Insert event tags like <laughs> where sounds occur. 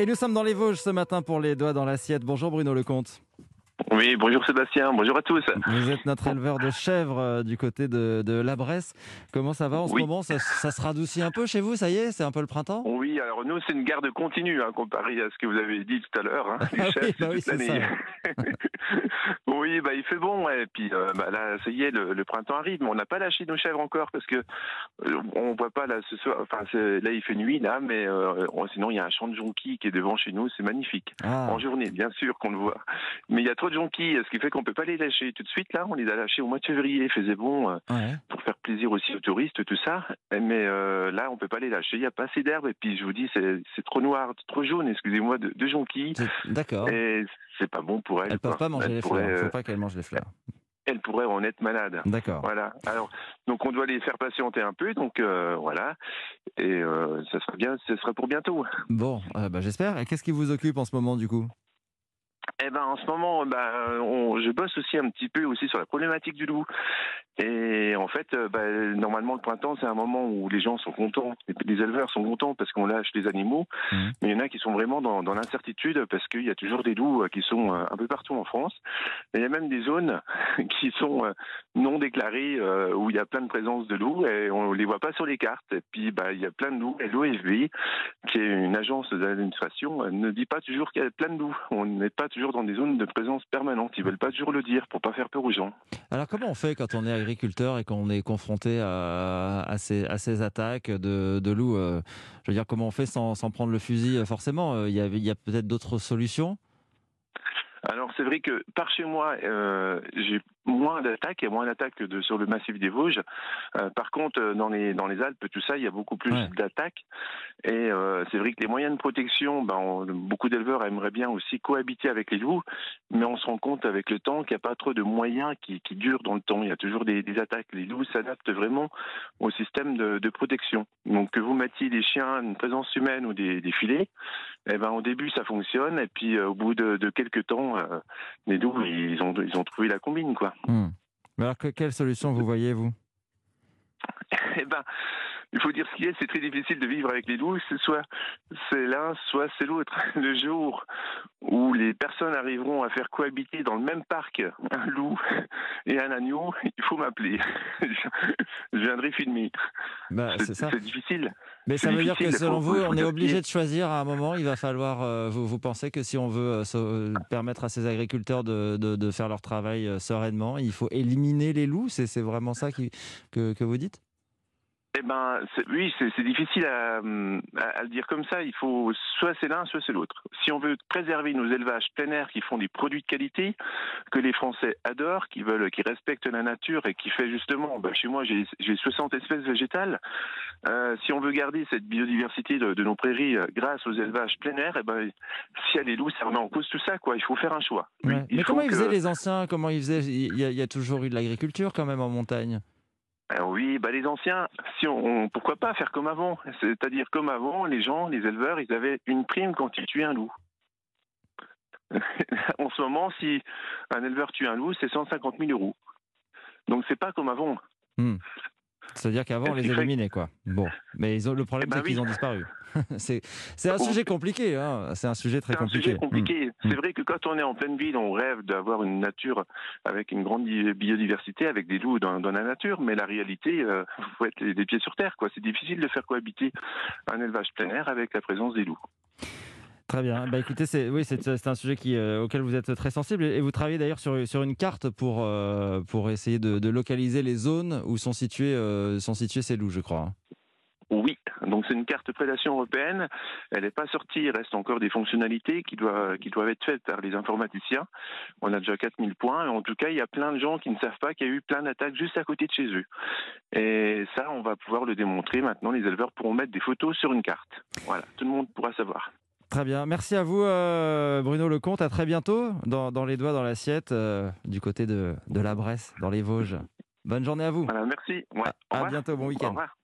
Et nous sommes dans les Vosges ce matin pour les doigts dans l'assiette. Bonjour Bruno Lecomte. Oui, bonjour Sébastien, bonjour à tous. Vous êtes notre éleveur de chèvres euh, du côté de, de la Bresse. Comment ça va en ce Oui. moment? Ça, ça se radoucit un peu chez vous, ça y est C'est un peu le printemps? Oui, alors nous, c'est une garde continue, hein, comparé à ce que vous avez dit tout à l'heure. Hein, <laughs> Ah oui, bah oui, c'est l'année. <laughs> oui, bah, il fait bon, ouais, et puis euh, bah, là, ça y est, le, le printemps arrive, mais on n'a pas lâché nos chèvres encore, parce que euh, on voit pas là ce soir, enfin, là, il fait nuit, là, mais euh, on- sinon, il y a un champ de jonquilles qui est devant chez nous, c'est magnifique. Ah, En journée, bien sûr qu'on le voit. Mais il y a trop de jonquilles, ce qui fait qu'on peut pas les lâcher tout de suite, là, on les a lâchés au mois de février, il faisait bon. euh, ouais. pour faire plaisir aussi aux touristes, tout ça. Mais là, on peut pas les lâcher. Il n'y a pas assez d'herbe. Et puis, je vous dis, c'est trop noir, trop jaune, excusez-moi, de, de jonquilles. D'accord. Et c'est pas bon pour elles. Elles peuvent pas manger Elles les fleurs. Pas qu'elles mangent les fleurs. elles pourraient en être malades. D'accord. Voilà. Alors, donc on doit les faire patienter un peu. Donc euh, voilà. Et euh, ça sera bien. Ce sera pour bientôt. Bon, euh, bah, j'espère. Et qu'est-ce qui vous occupe en ce moment du coup? Eh ben, en ce moment, ben, on- je bosse aussi un petit peu aussi sur la problématique du loup. Et en fait, euh, ben, normalement, le printemps, c'est un moment où les gens sont contents, les- éleveurs sont contents parce qu'on lâche les animaux. Mhm. Mais il y en a qui sont vraiment dans, dans l'incertitude parce qu'il y a toujours des loups euh, qui sont euh, un peu partout en France. Et il y a même des zones <laughs> qui sont non déclarées où il y a plein de présence de loups et on les voit pas sur les cartes. Et puis, ben, il y a plein de loups. Et l'OFB, qui est une agence d'administration, ne dit pas toujours qu'il y a plein de loups. On n'est pas toujours dans des zones de présence permanente. Ils veulent pas toujours le dire pour pas faire peur aux gens. Alors comment on fait quand on est agriculteur et qu'on est confronté à, ces, attaques de, loups euh, Je veux dire, comment on fait sans, prendre le fusil euh, Forcément, euh, il y a peut-être d'autres solutions Alors c'est vrai que par chez moi, euh, j'ai moins d'attaques, il y a moins d'attaques que de, sur le massif des Vosges. Euh, par contre, euh, dans les dans les Alpes, tout ça, il y a beaucoup plus Ouais. d'attaques. Et euh, c'est vrai que les moyens de protection, ben, on- beaucoup d'éleveurs aimeraient bien aussi cohabiter avec les loups, mais on se rend compte avec le temps qu'il n'y a pas trop de moyens qui, qui durent dans le temps. Il y a toujours des, des attaques. Les loups s'adaptent vraiment au système de, de protection. Donc que vous mettiez des chiens, une présence humaine ou des, des filets, eh ben au début ça fonctionne, et puis euh, au bout de, de quelques temps, euh, les loups ils ont ils ont trouvé la combine quoi. Hmm. Mais Alors, que- quelle solution vous voyez, vous? <laughs> Eh ben, il faut dire ce qu'il a, c'est très difficile de vivre avec les loups. C'est soit c'est l'un, soit c'est l'autre. <laughs> Le jour où les personnes arriveront à faire cohabiter dans le même parc un loup et un agneau, il faut m'appeler. <laughs> Je viendrai filmer. Bah, C'est difficile. Mais ça veut dire que selon vous, on est obligé de choisir à un moment. Il va falloir. euh, vous, vous pensez que si on veut euh, euh, permettre à ces agriculteurs de, de- de faire leur travail euh, sereinement, il faut éliminer les loups? C'est c'est vraiment ça qui, que, que vous dites? Eh ben, oui, c'est difficile à, à- à le dire comme ça. Il faut soit c'est l'un, soit c'est l'autre. Si on veut préserver nos élevages plein air qui font des produits de qualité que les Français adorent, qui veulent, qui respectent la nature et qui fait justement, ben, chez moi j'ai j'ai 60 espèces végétales. Euh, si on veut garder cette biodiversité de, de nos prairies euh, grâce aux élevages plein air, eh ben, y a les loups, ça remet en cause tout ça. Quoi. Il faut faire un choix. Ouais. Mais comment ils que- faisaient les anciens? Comment ils faisaient? Il y, a, il y a toujours eu de l'agriculture quand même en montagne. Ah oui, bah les anciens, si on, on- pourquoi pas faire comme avant? C'est-à-dire comme avant, les gens, les éleveurs, ils avaient une prime quand ils tuaient un loup. <laughs> en ce moment, si un éleveur tue un loup, c'est 150 000 euros. Donc c'est pas comme avant. C'est-à-dire qu'avant, on les éliminait, quoi. Bon, mais ils ont, le problème, Eh ben c'est qu'ils ont disparu. <laughs> c'est c'est un Oh. sujet compliqué, hein. c'est un sujet très C'est un compliqué. sujet compliqué. Mm. C'est vrai que quand on est en pleine ville, on rêve d'avoir une nature avec une grande bi- biodiversité, avec des loups dans, dans la nature, mais la réalité, il faut être les, pieds sur terre. quoi. C'est difficile de faire cohabiter un élevage plein air avec la présence des loups. Très bien. Bah, écoutez, c'est oui, c'est c'est un sujet qui, euh, auquel vous êtes très sensible et vous travaillez d'ailleurs sur, sur une carte pour, euh, pour essayer de, de localiser les zones où sont situés, euh, sont situés ces loups, je crois. Donc c'est une carte prédation européenne. Elle n'est pas sortie, il reste encore des fonctionnalités qui doivent, qui doivent être faites par les informaticiens. On a déjà 4000 points, et en tout cas, il y a plein de gens qui ne savent pas qu'il y a eu plein d'attaques juste à côté de chez eux. Et ça, on va pouvoir le démontrer. Maintenant, les éleveurs pourront mettre des photos sur une carte. Voilà, tout le monde pourra savoir. Très bien. Merci à vous, euh, Bruno Lecomte. À très bientôt dans, dans les doigts dans l'assiette euh, du côté de, de la Bresse, dans les Vosges. Bonne journée à vous. Voilà, merci. Ouais, au À revoir. bientôt. Bon Au week-end. revoir.